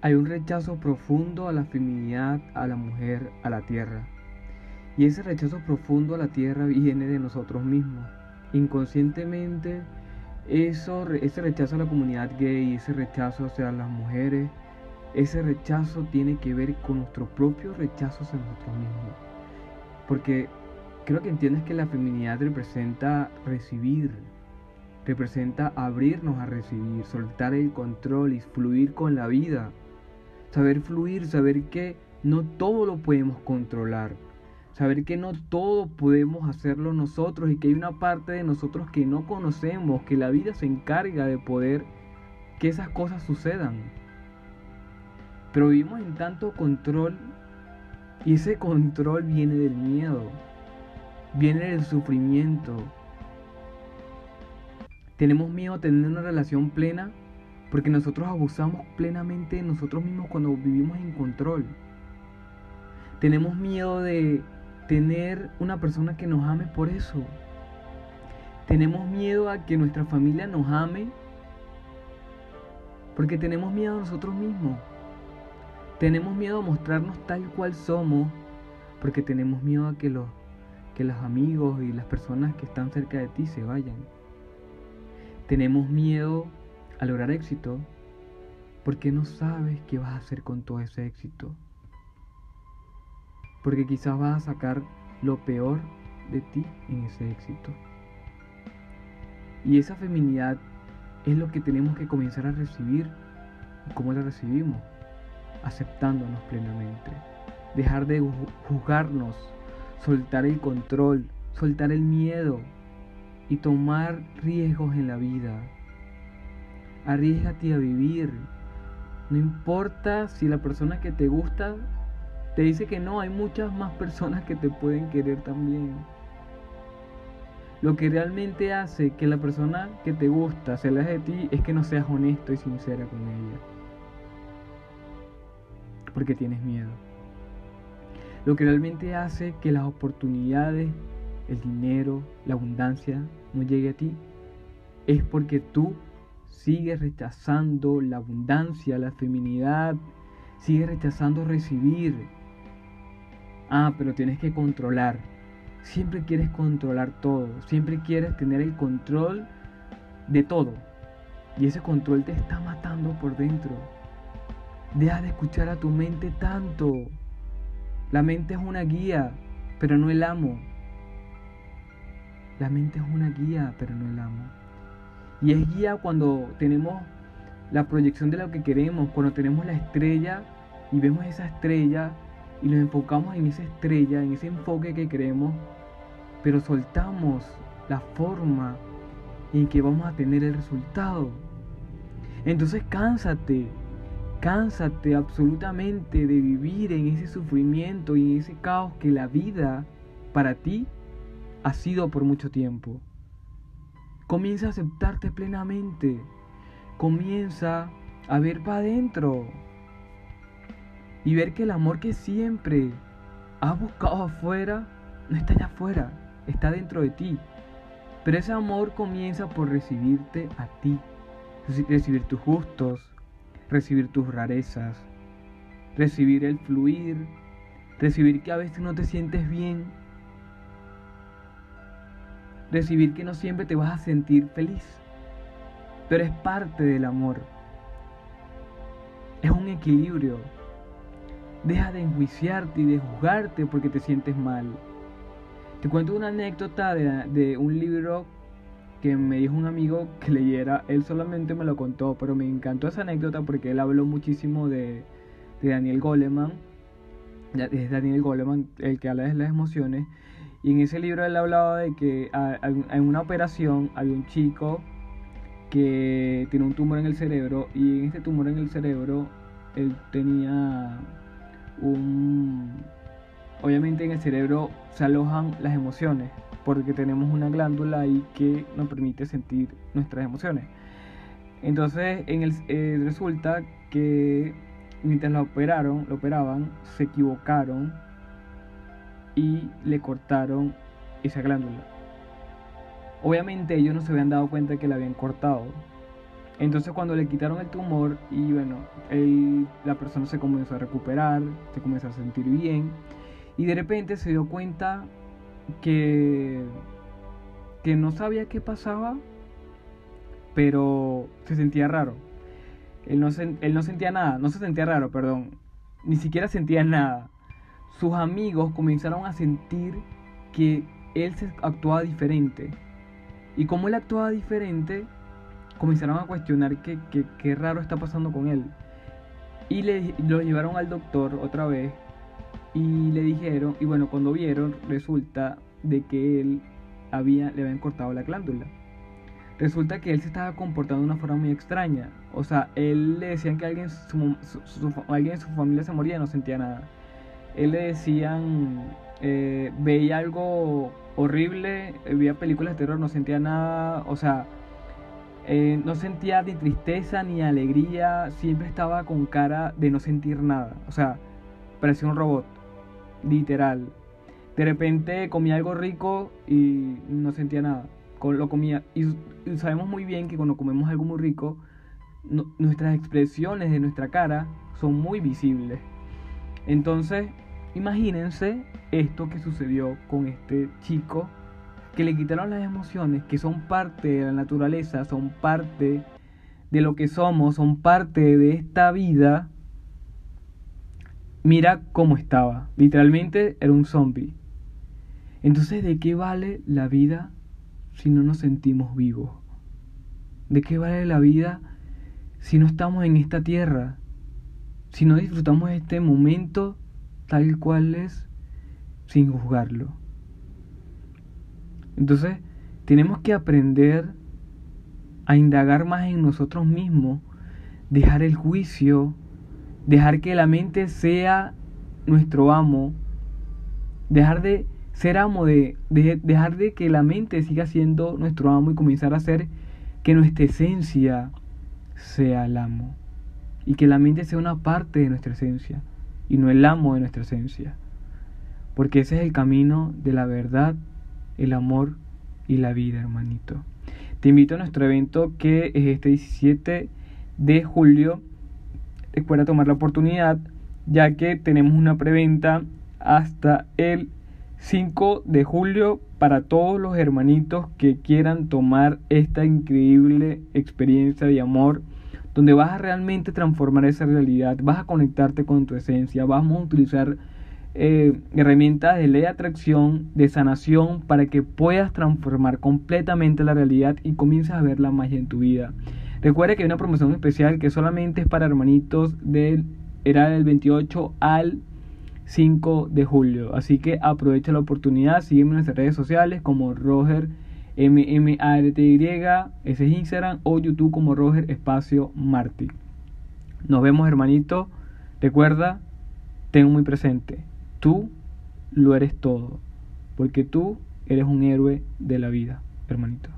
Hay un rechazo profundo a la feminidad, a la mujer, a la tierra. Y ese rechazo profundo a la tierra viene de nosotros mismos. Inconscientemente, eso, ese rechazo a la comunidad gay, ese rechazo hacia las mujeres, ese rechazo tiene que ver con nuestros propios rechazos a nosotros mismos. Porque creo que entiendes que la feminidad representa recibir, representa abrirnos a recibir, soltar el control y fluir con la vida. Saber fluir, saber que no todo lo podemos controlar. Saber que no todo podemos hacerlo nosotros y que hay una parte de nosotros que no conocemos, que la vida se encarga de poder que esas cosas sucedan. Pero vivimos en tanto control y ese control viene del miedo, viene del sufrimiento. Tenemos miedo a tener una relación plena porque nosotros abusamos plenamente de nosotros mismos cuando vivimos en control. Tenemos miedo de tener una persona que nos ame por eso. Tenemos miedo a que nuestra familia nos ame porque tenemos miedo a nosotros mismos. Tenemos miedo a mostrarnos tal cual somos porque tenemos miedo a que los, que los amigos y las personas que están cerca de ti se vayan. Tenemos miedo a lograr éxito porque no sabes qué vas a hacer con todo ese éxito. Porque quizás vas a sacar lo peor de ti en ese éxito. Y esa feminidad es lo que tenemos que comenzar a recibir. ¿Y cómo la recibimos? aceptándonos plenamente. Dejar de juzgarnos, soltar el control, soltar el miedo y tomar riesgos en la vida. Arriesgate a vivir. No importa si la persona que te gusta te dice que no, hay muchas más personas que te pueden querer también. Lo que realmente hace que la persona que te gusta se aleje de ti es que no seas honesto y sincera con ella porque tienes miedo. Lo que realmente hace que las oportunidades, el dinero, la abundancia no llegue a ti es porque tú sigues rechazando la abundancia, la feminidad, sigues rechazando recibir. Ah, pero tienes que controlar. Siempre quieres controlar todo, siempre quieres tener el control de todo. Y ese control te está matando por dentro. Deja de escuchar a tu mente tanto. La mente es una guía, pero no el amo. La mente es una guía, pero no el amo. Y es guía cuando tenemos la proyección de lo que queremos, cuando tenemos la estrella y vemos esa estrella y nos enfocamos en esa estrella, en ese enfoque que queremos, pero soltamos la forma en que vamos a tener el resultado. Entonces cánsate, Cánsate absolutamente de vivir en ese sufrimiento y en ese caos que la vida para ti ha sido por mucho tiempo. Comienza a aceptarte plenamente. Comienza a ver para adentro. Y ver que el amor que siempre has buscado afuera no está allá afuera, está dentro de ti. Pero ese amor comienza por recibirte a ti, recibir tus gustos, recibir tus rarezas, recibir el fluir, recibir que a veces no te sientes bien, recibir que no siempre te vas a sentir feliz, pero es parte del amor. Es un equilibrio. Deja de enjuiciarte y de juzgarte porque te sientes mal. Te cuento una anécdota de, de un libro que me dijo un amigo que leyera, él solamente me lo contó, pero me encantó esa anécdota porque él habló muchísimo de, Daniel Goleman, es Daniel Goleman el que habla de las emociones, y en ese libro él hablaba de que en una operación había un chico que tiene un tumor en el cerebro y en este tumor en el cerebro él tenía un... Obviamente en el cerebro se alojan las emociones, porque tenemos una glándula ahí que nos permite sentir nuestras emociones. Entonces, en el, eh, resulta que mientras lo operaron, lo operaban, se equivocaron y le cortaron esa glándula. Obviamente ellos no se habían dado cuenta que la habían cortado. Entonces cuando le quitaron el tumor y bueno, la persona se comenzó a recuperar, se comenzó a sentir bien y de repente se dio cuenta que, que no sabía qué pasaba, pero se sentía raro. Él no, él no sentía nada, no se sentía raro, perdón, ni siquiera sentía nada. Sus amigos comenzaron a sentir que él se actuaba diferente. Y como él actuaba diferente, comenzaron a cuestionar qué que, raro está pasando con él. Y le, lo llevaron al doctor otra vez y le dijeron, y bueno, cuando vieron, resulta de que él había, le habían cortado la glándula. Resulta que él se estaba comportando de una forma muy extraña. O sea, él le decían que alguien, alguien de su familia se moría y no sentía nada. Él le decían, eh, veía algo horrible, veía películas de terror, no sentía nada. O sea, eh, no sentía ni tristeza ni alegría, siempre estaba con cara de no sentir nada. O sea, parecía un robot, literal. De repente comía algo rico y no sentía nada. Lo comía. Y, sabemos muy bien que cuando comemos algo muy rico, nuestras expresiones de nuestra cara son muy visibles. Entonces, imagínense esto que sucedió con este chico que le quitaron las emociones, que son parte de la naturaleza, son parte de lo que somos, son parte de esta vida, mira cómo estaba. Literalmente era un zombie. Entonces, ¿de qué vale la vida si no nos sentimos vivos? ¿De qué vale la vida si no estamos en esta tierra? Si no disfrutamos este momento tal cual es sin juzgarlo. Entonces, tenemos que aprender a indagar más en nosotros mismos, dejar el juicio, dejar que la mente sea nuestro amo, dejar de ser amo, de, dejar de que la mente siga siendo nuestro amo y comenzar a hacer que nuestra esencia sea el amo y que la mente sea una parte de nuestra esencia y no el amo de nuestra esencia. Porque ese es el camino de la verdad el amor y la vida, hermanito. Te invito a nuestro evento que es este 17 de julio. Recuerda tomar la oportunidad ya que tenemos una preventa hasta el 5 de julio para todos los hermanitos que quieran tomar esta increíble experiencia de amor donde vas a realmente transformar esa realidad, vas a conectarte con tu esencia, vamos a utilizar eh, herramientas de ley de atracción, de sanación, para que puedas transformar completamente la realidad y comiences a ver la magia en tu vida. Recuerda que hay una promoción especial que solamente es para hermanitos del, era del 28 al 5 de julio. Así que aprovecha la oportunidad, sígueme en nuestras redes sociales como Roger MMARTY, ese es Instagram, o YouTube como Roger Espacio Martí. Nos vemos hermanito. Recuerda, tengo muy presente Tú lo eres todo, porque tú eres un héroe de la vida, hermanito.